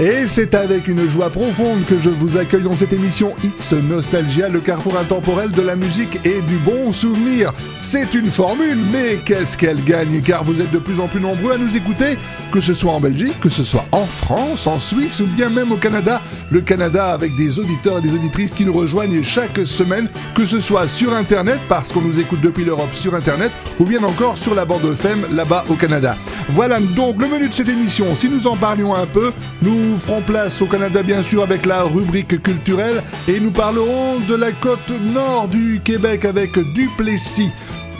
Et c'est avec une joie profonde que je vous accueille dans cette émission It's Nostalgia, le carrefour intemporel de la musique et du bon souvenir. C'est une formule, mais qu'est-ce qu'elle gagne Car vous êtes de plus en plus nombreux à nous écouter, que ce soit en Belgique, que ce soit en France, en Suisse ou bien même au Canada. Le Canada avec des auditeurs et des auditrices qui nous rejoignent chaque semaine, que ce soit sur Internet, parce qu'on nous écoute depuis l'Europe sur Internet, ou bien encore sur la bande FM là-bas au Canada. Voilà donc le menu de cette émission. Si nous en parlions un peu, nous ferons place au Canada bien sûr avec la rubrique culturelle et nous parlerons de la côte nord du Québec avec Duplessis.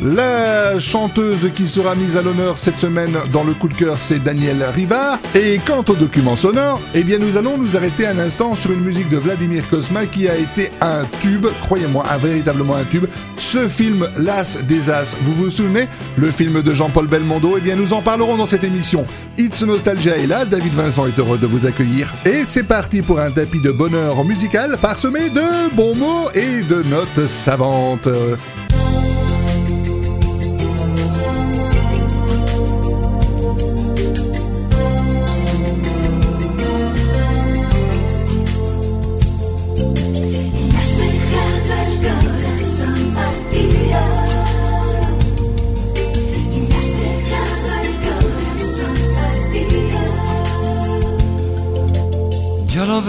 La chanteuse qui sera mise à l'honneur cette semaine dans le coup de cœur, c'est Daniel Rivard. Et quant au document sonore, eh bien nous allons nous arrêter un instant sur une musique de Vladimir Kosma qui a été un tube, croyez-moi, un véritablement un tube. Ce film L'As des As, vous vous souvenez? Le film de Jean-Paul Belmondo, eh bien nous en parlerons dans cette émission. It's Nostalgia est là, David Vincent est heureux de vous accueillir. Et c'est parti pour un tapis de bonheur musical parsemé de bons mots et de notes savantes.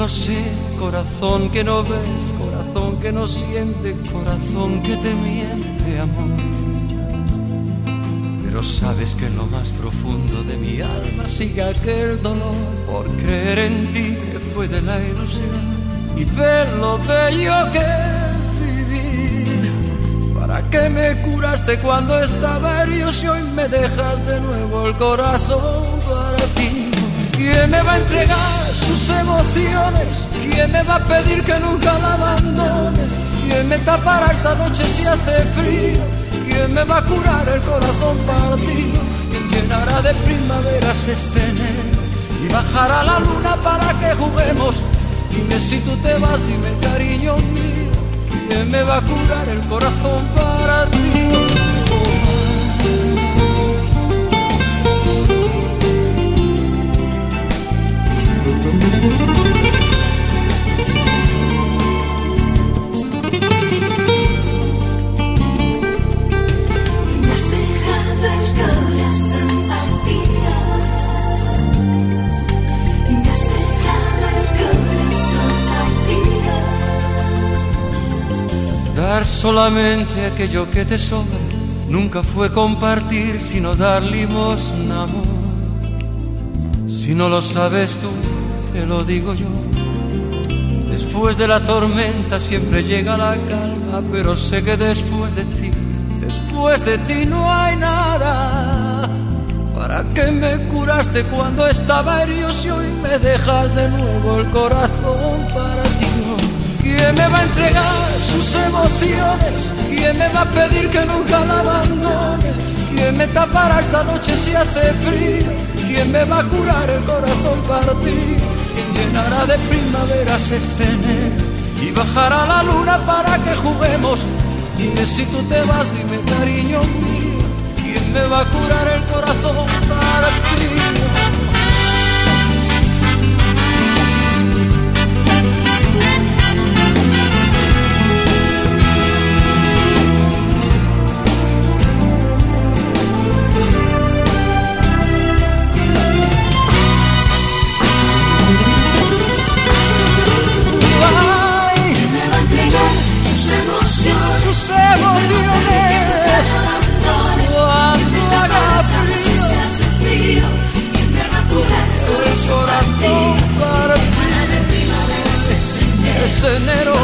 Lo sé, corazón que no ves, corazón que no siente, corazón que te miente, amor. Pero sabes que en lo más profundo de mi alma sigue aquel dolor por creer en ti que fue de la ilusión y ver lo bello que es vivir. ¿Para qué me curaste cuando estaba herido si hoy me dejas de nuevo el corazón para ti? ¿Quién me va a entregar emociones? ¿Quién me va a pedir que nunca la abandone? ¿Quién me tapará esta noche si hace frío? ¿Quién me va a curar el corazón partido? ¿Quién llenará de primaveras este enero? Y bajará la luna para que juguemos. Dime si tú te vas, dime cariño mío. ¿Quién me va a curar el corazón partido solamente aquello que te sobra nunca fue compartir, sino dar limosna. Si no lo sabes tú, te lo digo yo. Después de la tormenta siempre llega la calma, pero sé que después de ti, después de ti no hay nada. ¿Para qué me curaste cuando estaba herido si hoy me dejas de nuevo el corazón para ti? ¿Quién me va a entregar sus emociones? ¿Quién me va a pedir que nunca la abandone? ¿Quién me tapará esta noche si hace frío? ¿Quién me va a curar el corazón partido? ¿Quién llenará de primaveras este? Y bajará la luna para que juguemos. Dime si tú te vas, dime cariño mío. ¿Quién me va a curar el corazón partido? David enero.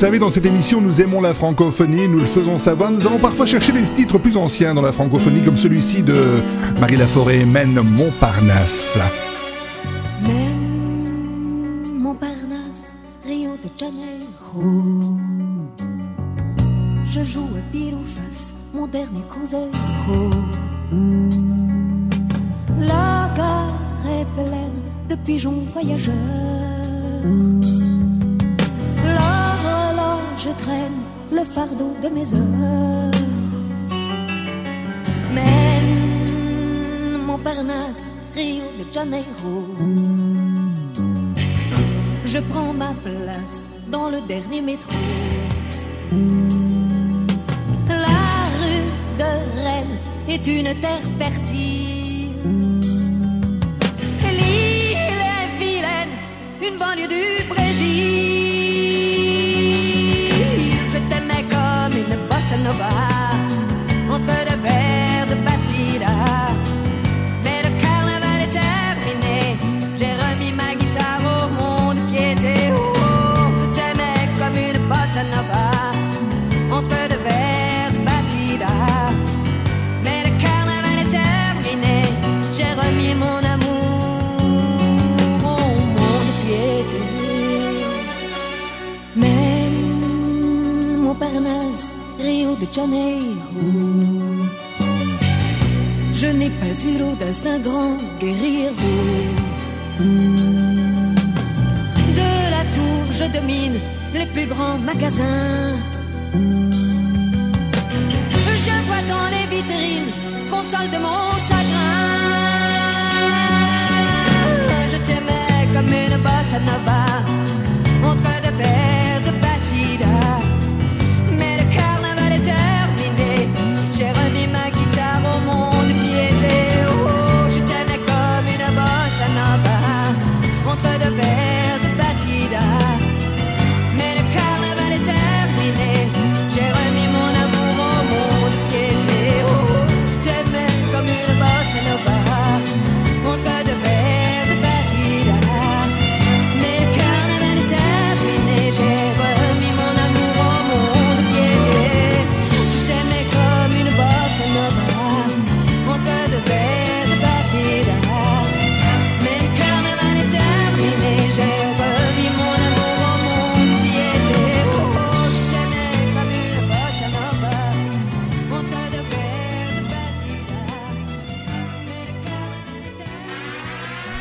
Savez, dans cette émission, nous aimons la francophonie, nous le faisons savoir. Nous allons parfois chercher des titres plus anciens dans la francophonie, comme celui-ci de Marie Laforêt, Mène Montparnasse. Fertile. L'île est vilaine, une banlieue du Brésil. entre deux verres Je n'ai pas eu l'audace d'un grand guerriero. De la tour, je domine les plus grands magasins. Je vois dans les vitrines, console de mon chagrin. Je t'aimais comme une bossa nova, entre deux verres de entre deux verres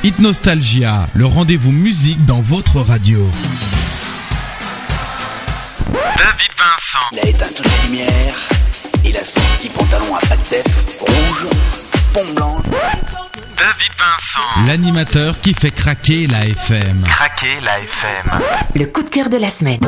Hit Nostalgia, le rendez-vous musique dans votre radio. David Vincent. Il a éteint toutes les lumières. Il a son petit pantalon à pattes def rouge, pont blanc. David Vincent. L'animateur qui fait craquer la FM. Craquer la FM. Le coup de cœur de la semaine.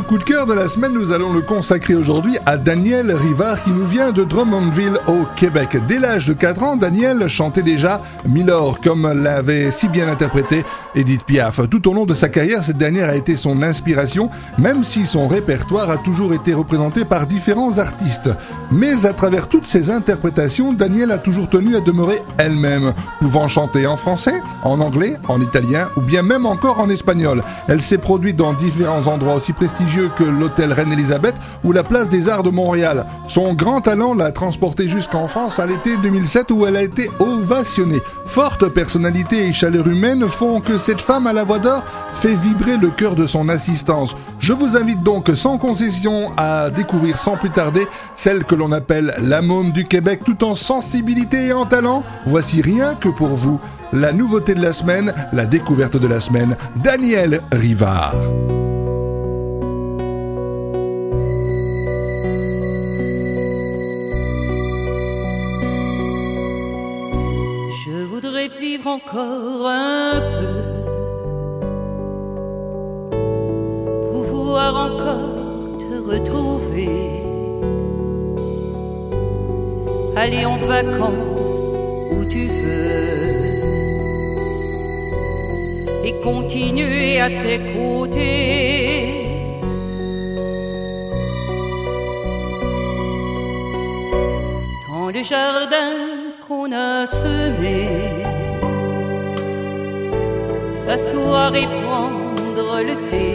Le coup de cœur de la semaine, nous allons le consacrer aujourd'hui à Daniel Rivard qui nous vient de Drummondville au Québec. Dès l'âge de 4 ans, Daniel chantait déjà Milord comme l'avait si bien interprété Edith Piaf. Tout au long de sa carrière, cette dernière a été son inspiration, même si son répertoire a toujours été représenté par différents artistes. Mais à travers toutes ces interprétations, Daniel a toujours tenu à demeurer elle-même, pouvant chanter en français, en anglais, en italien ou bien même encore en espagnol. Elle s'est produite dans différents endroits aussi prestigieux que l'hôtel Reine-Elisabeth ou la place des Arts de Montréal. Son grand talent l'a transportée jusqu'en France à l'été 2007 où elle a été ovationnée. Forte personnalité et chaleur humaine font que cette femme à la voix d'or fait vibrer le cœur de son assistance. Je vous invite donc sans concession à découvrir sans plus tarder celle que l'on appelle la môme du Québec tout en sensibilité et en talent. Voici rien que pour vous. La nouveauté de la semaine, la découverte de la semaine, Daniel Rivard. encore un peu, pouvoir encore te retrouver, aller en vacances où tu veux. Et continuer à tes côtés. Dans les jardins qu'on a semés s'asseoir et prendre le thé.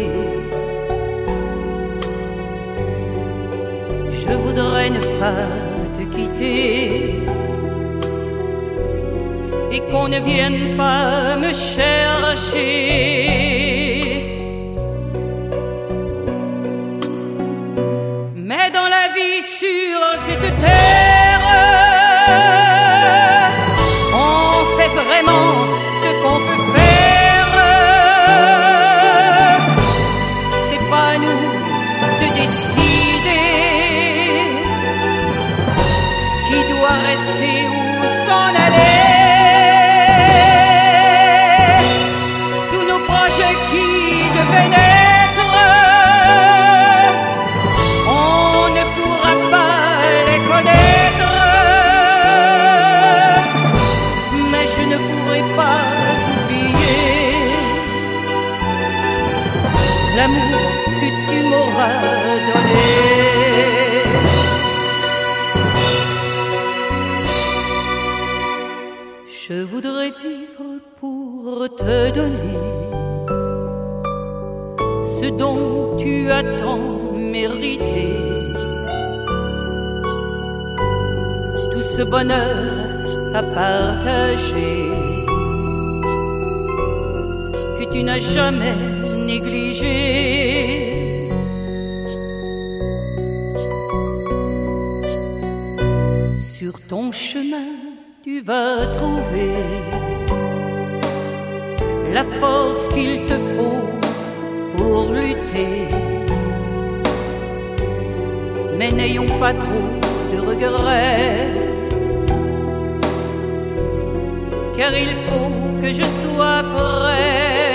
Je voudrais ne pas te quitter et qu'on ne vienne pas me chercher. pour te donner ce dont tu as tant mérité. Tout ce bonheur à partager que tu n'as jamais négligé. Sur ton chemin, tu vas trouver la force qu'il te faut pour lutter. Mais n'ayons pas trop de regrets, car il faut que je sois prêt.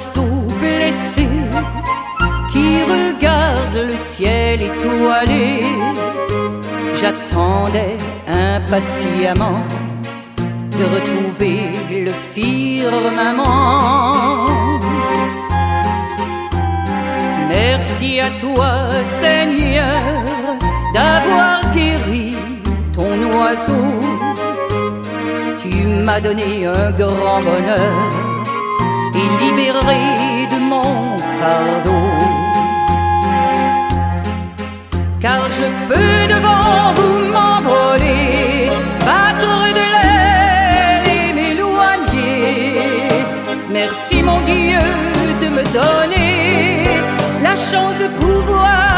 oiseau blessé qui regarde le ciel étoilé. J'attendais impatiemment de retrouver le firmament. Merci à toi, Seigneur, d'avoir guéri ton oiseau. Tu m'as donné un grand bonheur et libéré de mon fardeau. Car je peux devant vous m'envoler, battre de l'aile et m'éloigner. Merci mon Dieu de me donner la chance de pouvoir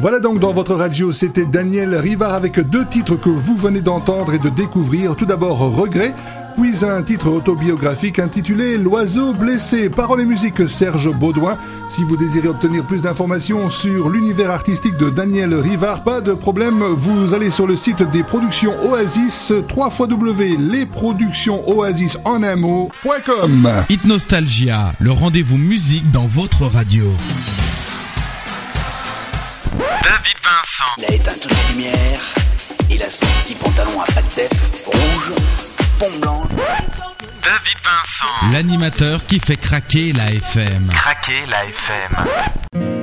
Voilà donc dans votre radio, c'était Daniel Rivard avec deux titres que vous venez d'entendre et de découvrir. Tout d'abord Regret, puis un titre autobiographique intitulé L'oiseau blessé. Parole et musique Serge Baudouin. Si vous désirez obtenir plus d'informations sur l'univers artistique de Daniel Rivard, pas de problème, vous allez sur le site des productions Oasis, www.lesproductionsoasis en un mot.com. Hit Nostalgia, le rendez-vous musique dans votre radio. Il a éteint toutes les lumières. Il a son petit pantalon à pattes def, rouge, pont blanc. David Vincent. L'animateur qui fait craquer la FM. Craquer la FM.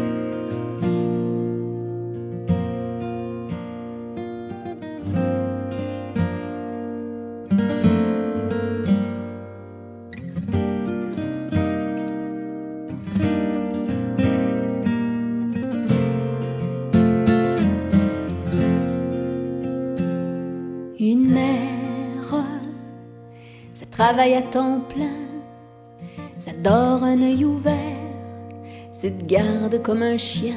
Travaille à temps plein, ça dort un œil ouvert, ça te garde comme un chien,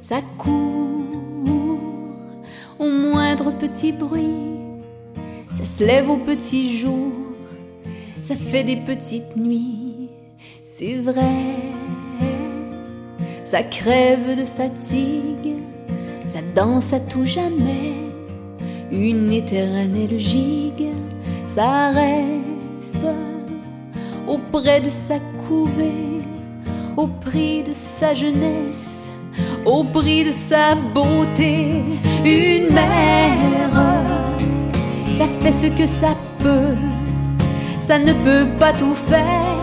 ça court au moindre petit bruit, ça se lève au petit jour, ça fait des petites nuits, c'est vrai, ça crève de fatigue, ça danse à tout jamais. Une éternelle gigue, ça reste auprès de sa couvée, au prix de sa jeunesse, au prix de sa beauté. Une mère, ça fait ce que ça peut, ça ne peut pas tout faire,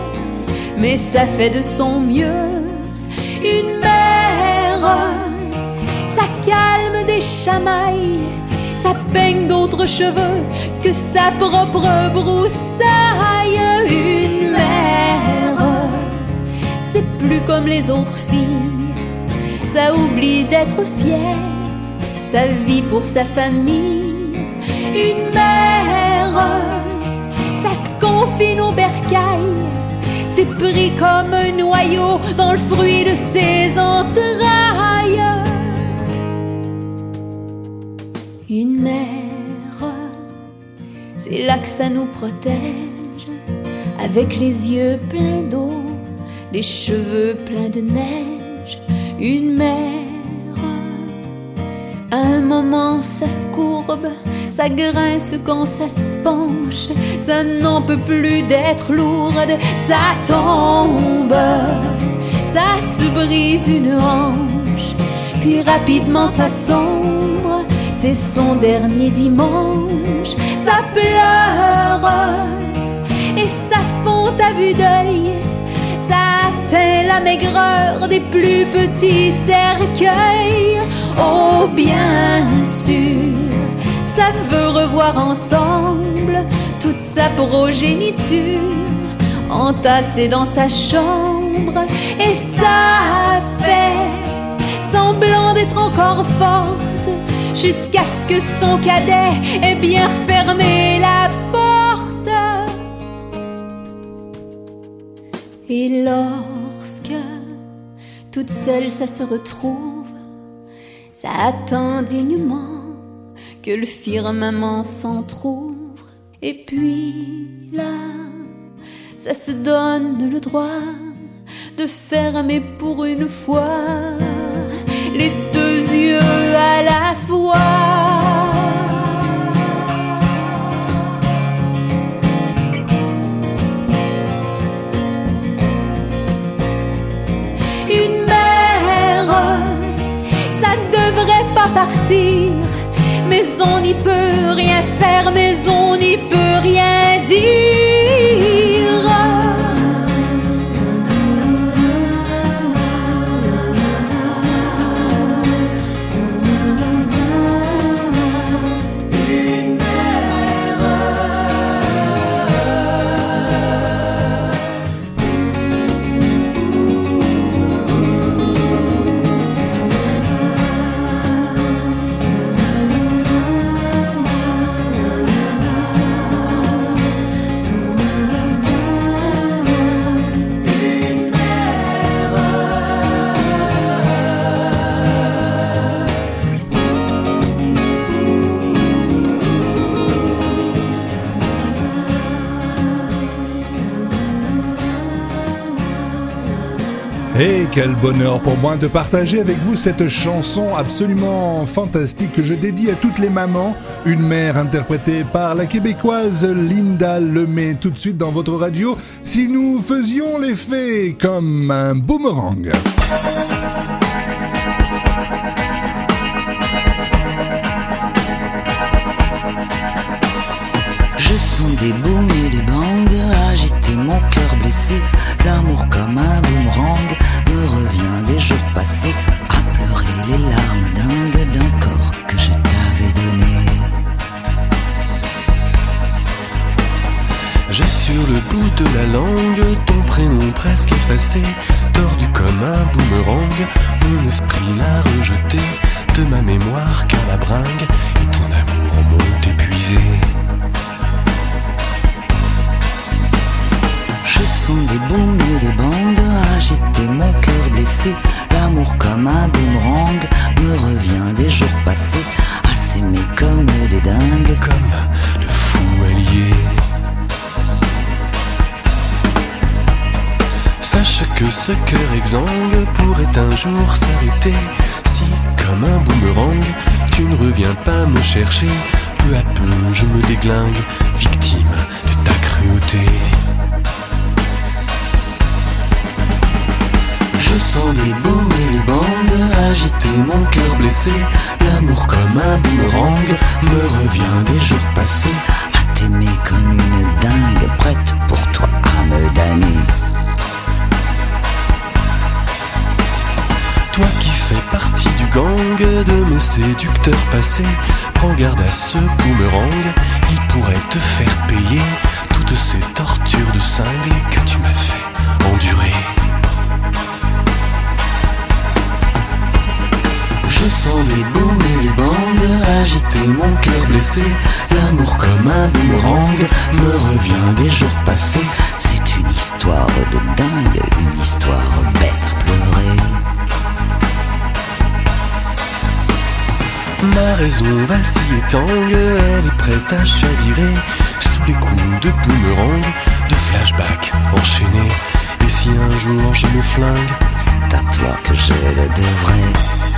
mais ça fait de son mieux. Une mère, ça calme des chamailles peigne d'autres cheveux que sa propre broussaille. Une mère, c'est plus comme les autres filles, ça oublie d'être fière, ça vit pour sa famille. Une mère, ça se confine au bercail, c'est pris comme un noyau dans le fruit de ses entrailles. Une mère, c'est là que ça nous protège, avec les yeux pleins d'eau, les cheveux pleins de neige. Une mère, un moment ça se courbe, ça grince quand ça se penche, ça n'en peut plus d'être lourde, ça tombe, ça se brise une hanche, puis rapidement ça sombre c'est son dernier dimanche. Ça pleure et ça fond à vue d'œil. Ça atteint la maigreur des plus petits cercueils. Oh, bien sûr, ça veut revoir ensemble toute sa progéniture entassée dans sa chambre. Et ça fait semblant d'être encore forte jusqu'à ce que son cadet ait bien fermé la porte. Et lorsque toute seule ça se retrouve, ça attend dignement que le firmament s'entr'ouvre. Et puis là, ça se donne le droit de fermer pour une fois les deux yeux à la Une mère, ça devrait pas partir, mais on n'y peut rien faire, quel bonheur pour moi de partager avec vous cette chanson absolument fantastique que je dédie à toutes les mamans. Une mère interprétée par la québécoise Linda Lemay tout de suite dans votre radio. Si nous faisions l'effet comme un boomerang. Les larmes dingues d'un corps que je t'avais donné. J'ai sur le bout de la langue ton prénom presque effacé, tordu comme un boomerang. Mon esprit l'a rejeté de ma mémoire car la bringue et ton amour m'ont épuisé. Je sens des booms et des bangs agiter mon cœur blessé. L'amour comme un boomerang me revient des jours passés à s'aimer comme des dingues. Comme de fous alliés. Sache que ce cœur exsangue pourrait un jour s'arrêter si, comme un boomerang, tu ne reviens pas me chercher. Peu à peu, je me déglingue, victime de ta cruauté. Je sens des booms et des bangs agiter mon cœur blessé. L'amour comme un boomerang me revient des jours passés à t'aimer comme une dingue, prête pour toi à me damner. Toi qui fais partie du gang de mes séducteurs passés, prends garde à ce boomerang, il pourrait te faire payer toutes ces tortures de cingle que tu m'as fait endurer. Je sens des booms et des bangs agiter mon cœur blessé. L'amour comme un boomerang me revient des jours passés. C'est une histoire de dingue, une histoire bête à pleurer. Ma raison vacille et tangue, elle est prête à chavirer sous les coups de boomerang, de flashback enchaînés. Et si un jour je me flingue, C'est à toi que je le devrais.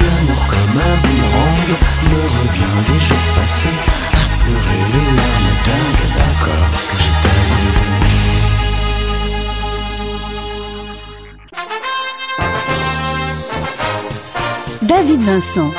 L'amour comme un boomerang me revient des jours passés à pleurer les larmes dingues d'un corps que je t'avais. David Vincent.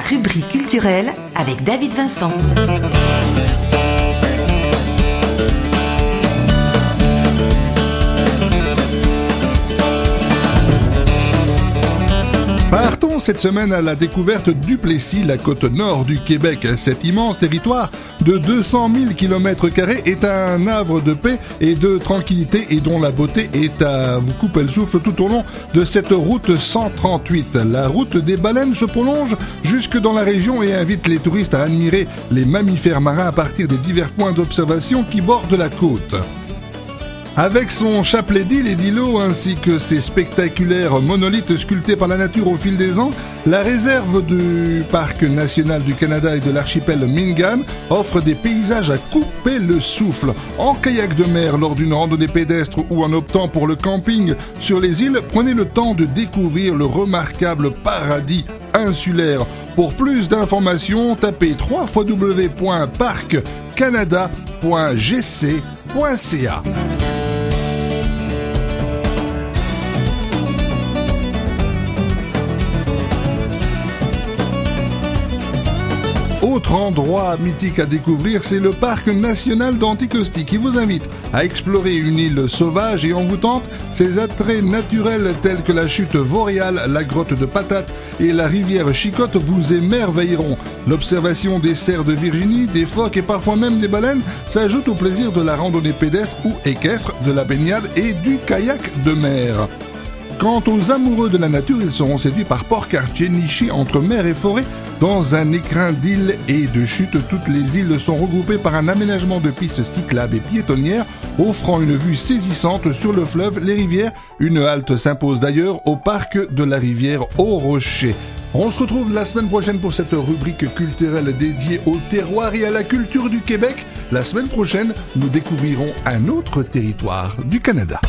Rubrique culturelle avec David Vincent. Cette semaine à la découverte du Plessis, la côte nord du Québec. Cet immense territoire de 200 000 km est un havre de paix et de tranquillité et dont la beauté est à vous couper le souffle tout au long de cette route 138. La route des baleines se prolonge jusque dans la région et invite les touristes à admirer les mammifères marins à partir des divers points d'observation qui bordent la côte. Avec son chapelet d'îles et d'îlots ainsi que ses spectaculaires monolithes sculptés par la nature au fil des ans, la réserve du Parc national du Canada et de l'archipel Mingan offre des paysages à couper le souffle. En kayak de mer lors d'une randonnée pédestre ou en optant pour le camping sur les îles, prenez le temps de découvrir le remarquable paradis insulaire. Pour plus d'informations, tapez www.parccanada.gc.ca. Autre endroit mythique à découvrir, c'est le parc national d'Anticosti qui vous invite à explorer une île sauvage et envoûtante. Ses attraits naturels tels que la chute boréale, la grotte de Patate et la rivière Chicotte vous émerveilleront. L'observation des cerfs de Virginie, des phoques et parfois même des baleines s'ajoute au plaisir de la randonnée pédestre ou équestre, de la baignade et du kayak de mer. Quant aux amoureux de la nature, ils seront séduits par Port-Cartier, niché entre mer et forêt, dans un écrin d'îles et de chutes. Toutes les îles sont regroupées par un aménagement de pistes cyclables et piétonnières, offrant une vue saisissante sur le fleuve, les rivières. Une halte s'impose d'ailleurs au parc de la rivière au Rocher. On se retrouve la semaine prochaine pour cette rubrique culturelle dédiée au terroir et à la culture du Québec. La semaine prochaine, nous découvrirons un autre territoire du Canada.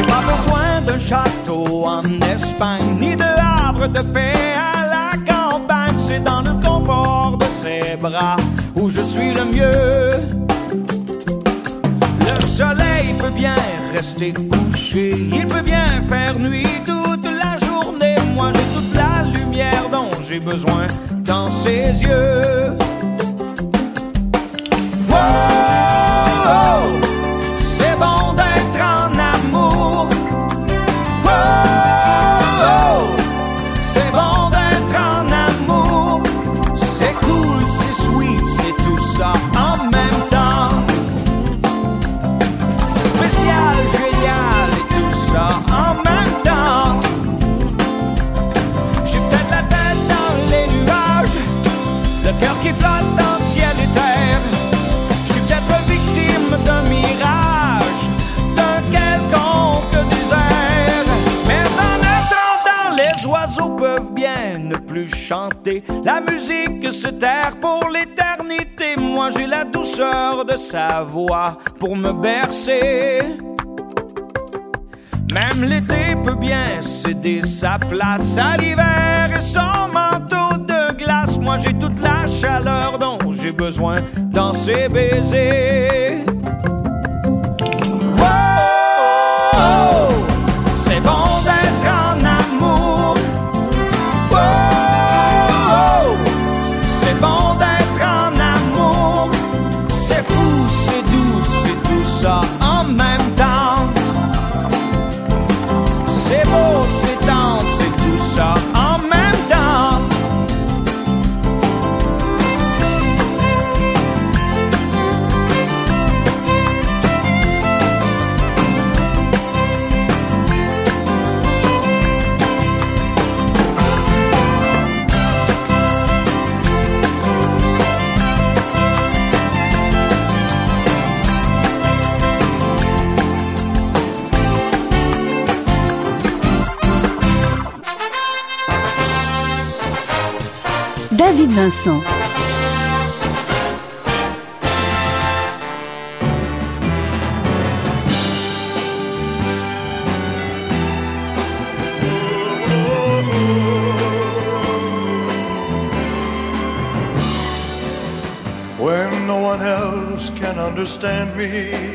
J'ai pas besoin d'un château en Espagne, ni de havre de paix à la campagne. C'est dans le confort de ses bras où je suis le mieux. Le soleil peut bien rester couché, il peut bien faire nuit toute la journée. Moi j'ai toute la lumière dont j'ai besoin dans ses yeux. Oh, peuvent bien ne plus chanter. La musique se terre pour l'éternité. Moi j'ai la douceur de sa voix pour me bercer. Même l'été peut bien céder sa place à l'hiver. que son manteau de glace. Moi j'ai toute la chaleur dont j'ai besoin dans ses baisers. C'est Vincent. when no one else can understand me,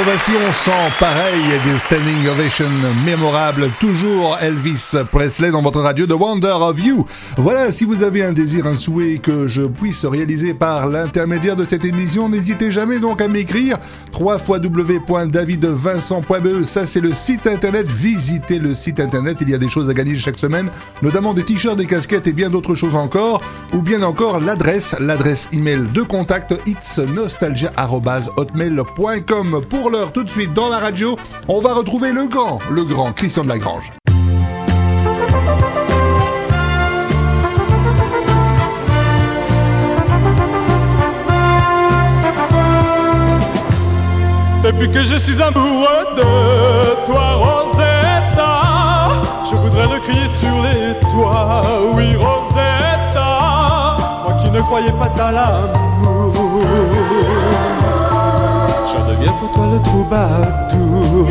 Des ovations sans pareil et des standing ovations mémorables. Toujours Elvis Presley dans votre radio The Wonder of You. Voilà, si vous avez un désir, un souhait que je puisse réaliser par l'intermédiaire de cette émission, n'hésitez jamais donc à m'écrire www.davidvincent.be. Ça, c'est le site internet. Visitez le site internet. Il y a des choses à gagner chaque semaine, notamment des t-shirts, des casquettes et bien d'autres choses encore. Ou bien encore l'adresse, l'adresse email de contact itsnostalgia.hotmail.com. Pour l'heure, tout de suite dans la radio, on va retrouver le grand, le grand Christian de Lagrange. Que je suis amoureux de toi, Rosetta, je voudrais le crier sur les toits. Oui, Rosetta, moi qui ne croyais pas à l'amour. J'en deviens pour toi le troubadour.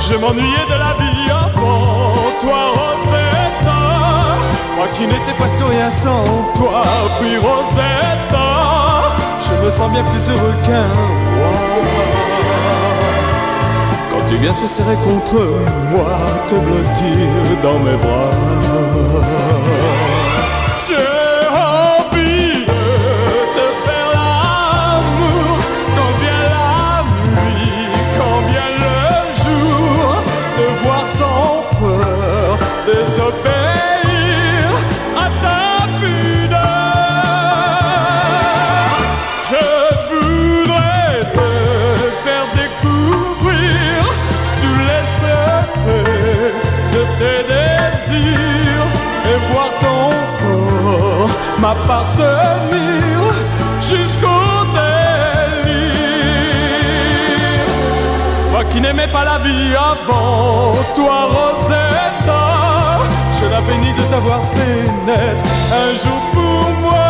Je m'ennuyais de la vie avant toi, Rosetta. Moi qui n'étais presque rien sans toi. Puis, Rosetta, me sens bien plus heureux qu'un roi. Quand tu viens te serrer contre moi, te blottir dans mes bras. M'appartenir jusqu'au délire. Moi qui n'aimais pas la vie avant toi, Rosetta, je la bénis de t'avoir fait naître un jour pour moi.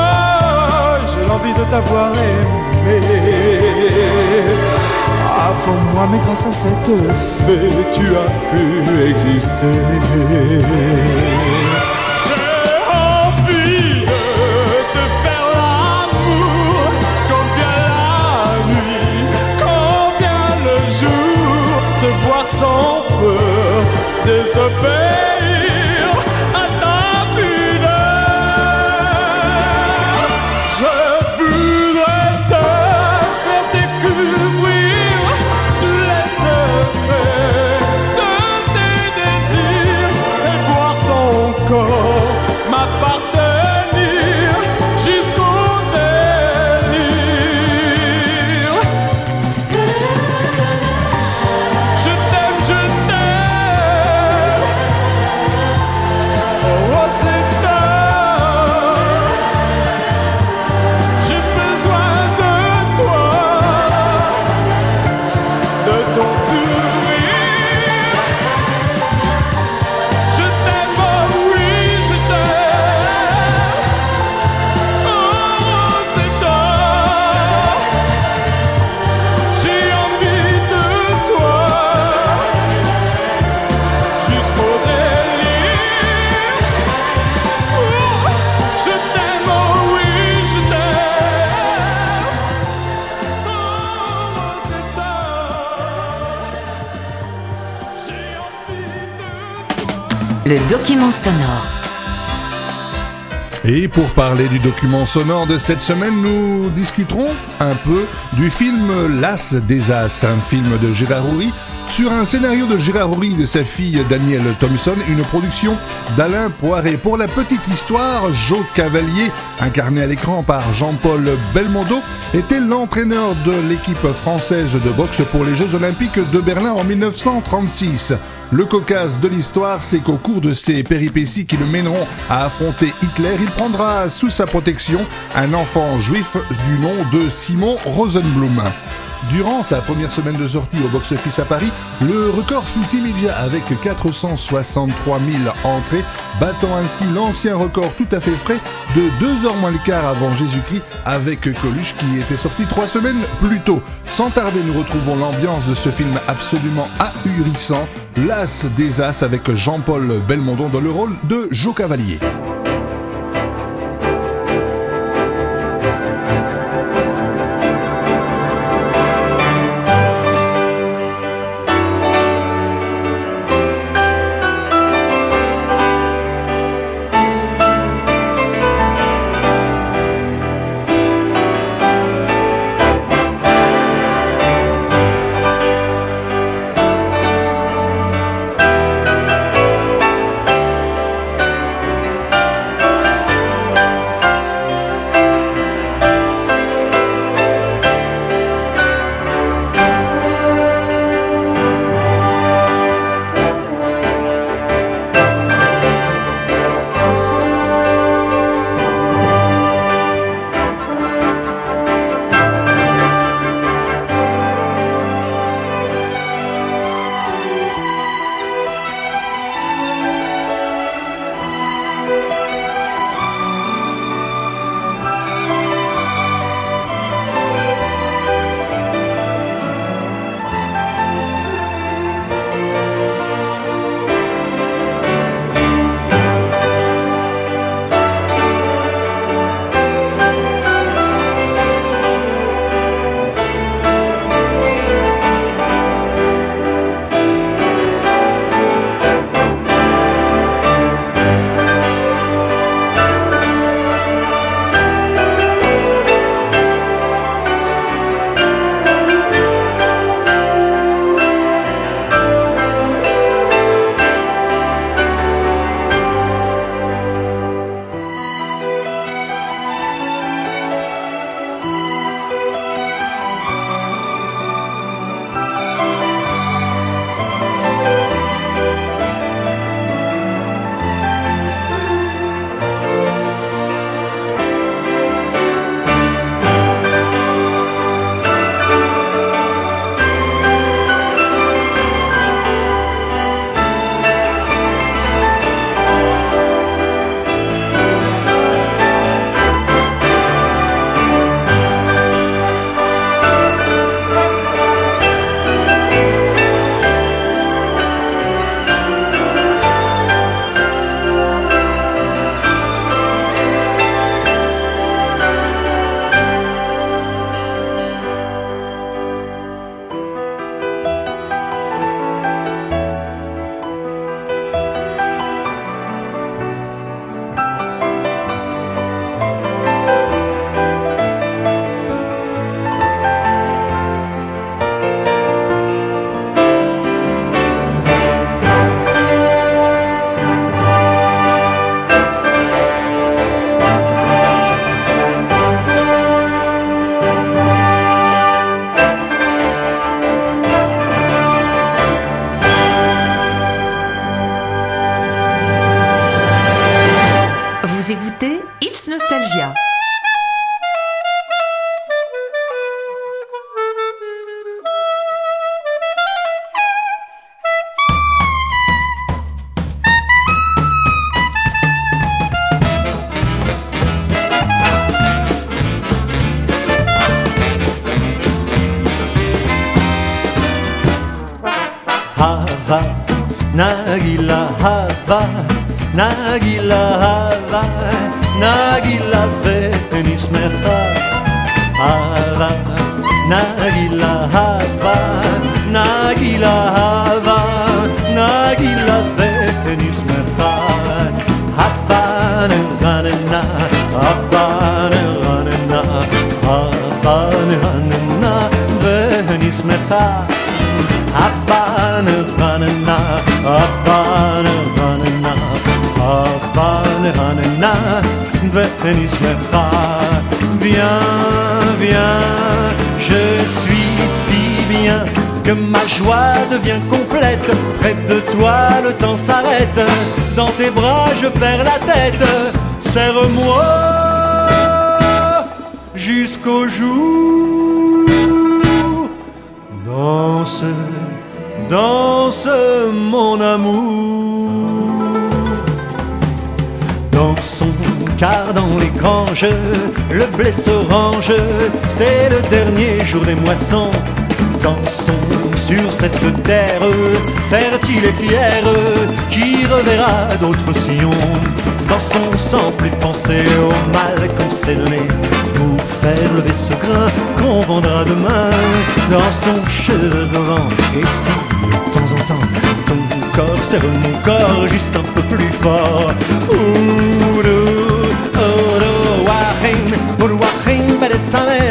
J'ai l'envie de t'avoir aimé avant moi, mais grâce à cette fée, tu as pu exister. Le document sonore. Et pour parler du document sonore de cette semaine, nous discuterons un peu du film L'As des As, un film de Gérard Houry sur un scénario de Gérard Houry et de sa fille Danielle Thompson, une production d'Alain Poiré. Pour la petite histoire, Joe Cavalier, incarné à l'écran par Jean-Paul Belmondo, était l'entraîneur de l'équipe française de boxe pour les Jeux Olympiques de Berlin en 1936. Le cocasse de l'histoire, c'est qu'au cours de ces péripéties qui le mèneront à affronter Hitler, il prendra sous sa protection un enfant juif du nom de Simon Rosenblum. Durant sa première semaine de sortie au box-office à Paris, le record fut immédiat avec 463 000 entrées, battant ainsi l'ancien record tout à fait frais de 2 heures moins le quart avant Jésus-Christ avec Coluche qui était sorti 3 semaines plus tôt. Sans tarder, nous retrouvons l'ambiance de ce film absolument ahurissant, L'As des As avec Jean-Paul Belmondo dans le rôle de Joe Cavalier. Dansons sur cette terre fertile et fière qui reverra d'autres sillons? Dansons sans plus penser au mal qu'on s'est donné pour faire lever ce grain qu'on vendra demain. Dansons cheveux au vent et si de temps en temps ton corps serre mon corps juste un peu plus fort.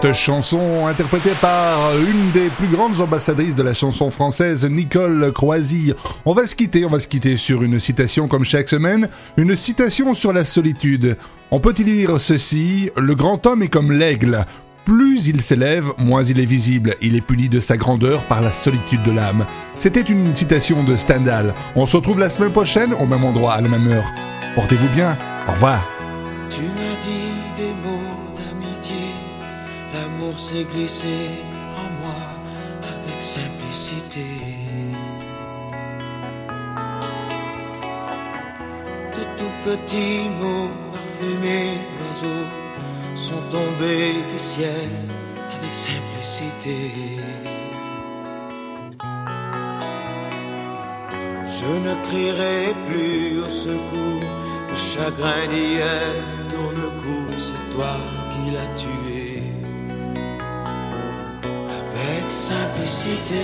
cette chanson interprétée par une des plus grandes ambassadrices de la chanson française, Nicole Croisy. On va se quitter, on va se quitter sur une citation comme chaque semaine, une citation sur la solitude. On peut y lire ceci, le grand homme est comme l'aigle. Plus il s'élève, moins il est visible. Il est puni de sa grandeur par la solitude de l'âme. C'était une citation de Stendhal. On se retrouve la semaine prochaine au même endroit, à la même heure. Portez-vous bien. Au revoir. S'est glissé en moi avec simplicité. De tout petits mots parfumés d'oiseaux sont tombés du ciel avec simplicité. Je ne crierai plus au secours, le chagrin d'hier tourne court, c'est toi qui l'as tué. Simplicité.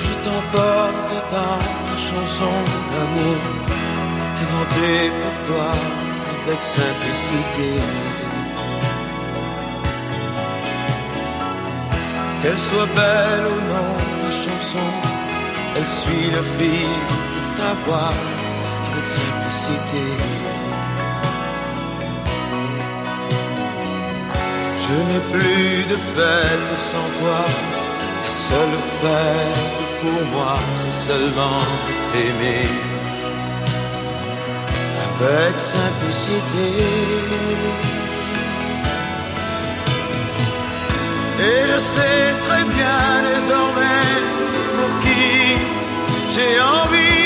Je t'emporte dans ma chanson d'amour, inventée pour toi avec simplicité. Qu'elle soit belle ou non, ma chanson, elle suit le fil de ta voix avec simplicité. Je n'ai plus de fête sans toi, la seule fête pour moi, c'est seulement t'aimer avec simplicité. Et je sais très bien désormais pour qui j'ai envie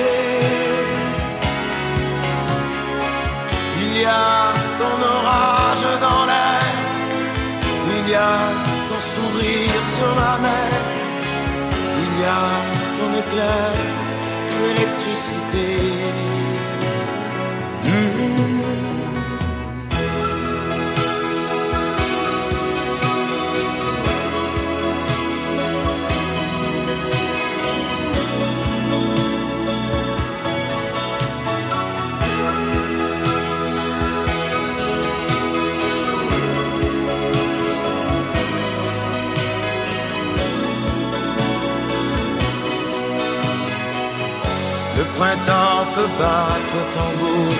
sourire sur la mer, il y a ton éclair, ton électricité. Printemps peut battre au tambour.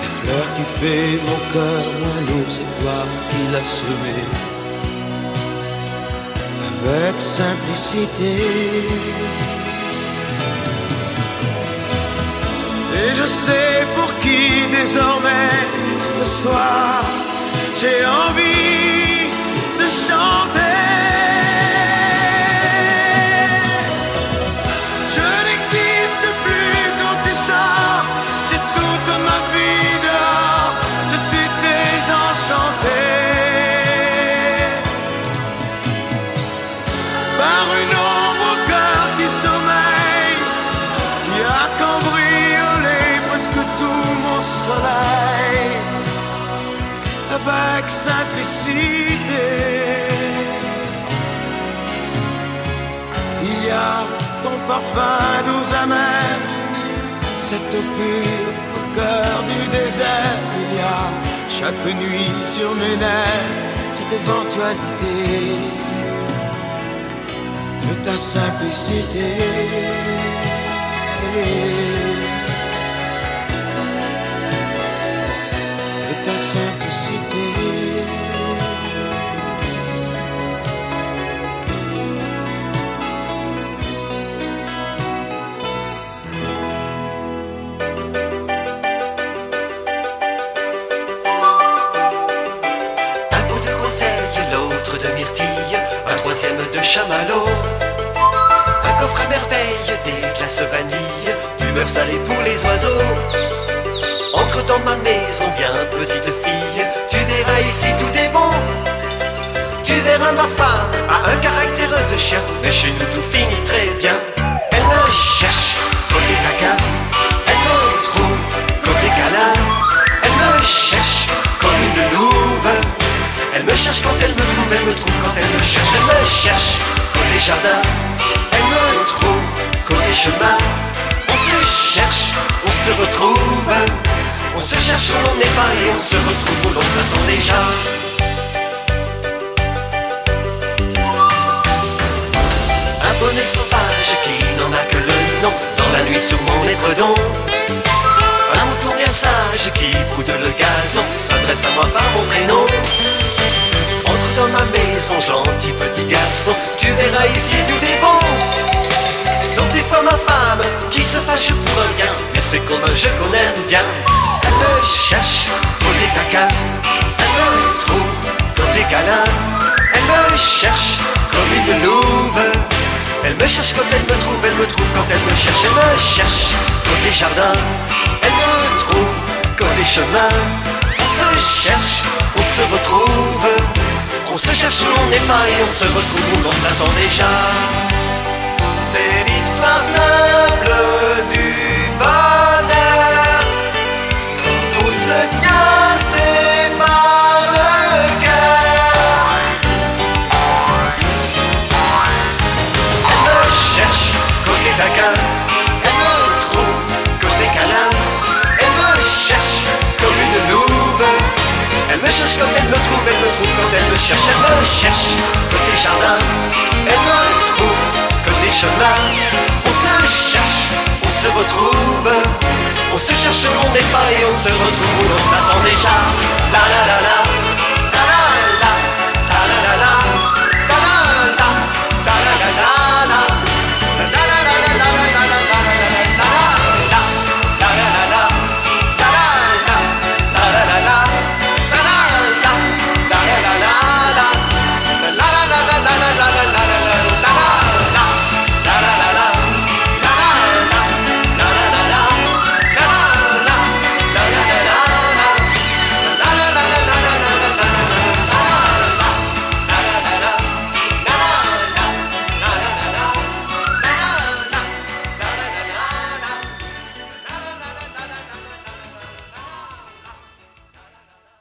Les fleurs qui fait mon cœur moins lourd, c'est toi qui l'as semé. Avec simplicité. Et je sais pour qui désormais, le soir, j'ai envie de chanter. Simplicité. Il y a ton parfum doux amer, cette eau pure au cœur du désert. Il y a chaque nuit sur mes nerfs cette éventualité de ta simplicité. De ta simplicité. De chamallow. Un coffre à merveille, des glaces vanille, du beurre salé pour les oiseaux. Entre dans ma maison, viens petite fille, tu verras ici tout est bon. Tu verras ma femme a un caractère de chien, mais chez nous tout finit très bien. Elle ne cherche me cherche, elle me cherche. Côté jardin, elle me trouve. Côté chemin, on se cherche, on se retrouve. On se cherche où l'on n'est pas et on se retrouve où l'on s'attend déjà. Un bonnet sauvage qui n'en a que le nom dans la nuit sous mon étredon. Un mouton bien sage qui boude le gazon s'adresse à moi par mon prénom. Dans ma maison, gentil petit garçon, tu verras ici tout est bon. Sauf des fois ma femme qui se fâche pour un gain, mais c'est comme un jeu qu'on aime bien. Elle me cherche côté taquin, elle me trouve côté câlin. Elle me cherche comme une louve. Elle me cherche quand elle me trouve, elle me trouve quand elle me cherche. Elle me cherche côté jardin, elle me trouve côté chemin. On se cherche, on se retrouve. On se cherche on n'est pas et on se retrouve l'on s'attend déjà. C'est l'histoire simple du bonheur. Quand on se tient, cherche. Elle me cherche côté jardin, elle me trouve côté chemin. On se cherche, on se retrouve. On se cherche on n'est pas et on se retrouve l'on s'attend déjà. La la la la.